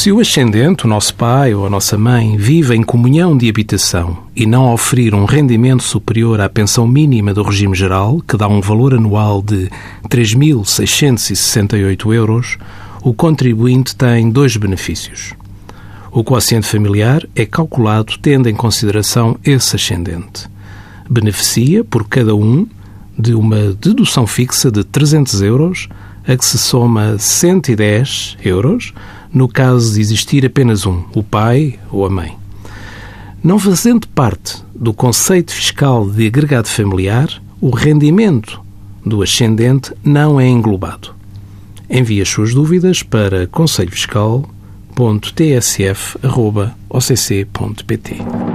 Se o ascendente, o nosso pai ou a nossa mãe, vive em comunhão de habitação e não oferir um rendimento superior à pensão mínima do regime geral, que dá um valor anual de 3.668 euros, o contribuinte tem dois benefícios. O quociente familiar é calculado tendo em consideração esse ascendente. Beneficia, por cada um, de uma dedução fixa de 300 euros, a que se soma 110 euros no caso de existir apenas um, o pai ou a mãe. Não fazendo parte do conceito fiscal de agregado familiar, o rendimento do ascendente não é englobado. Envie as suas dúvidas para conselhofiscal.tsf.occ.pt.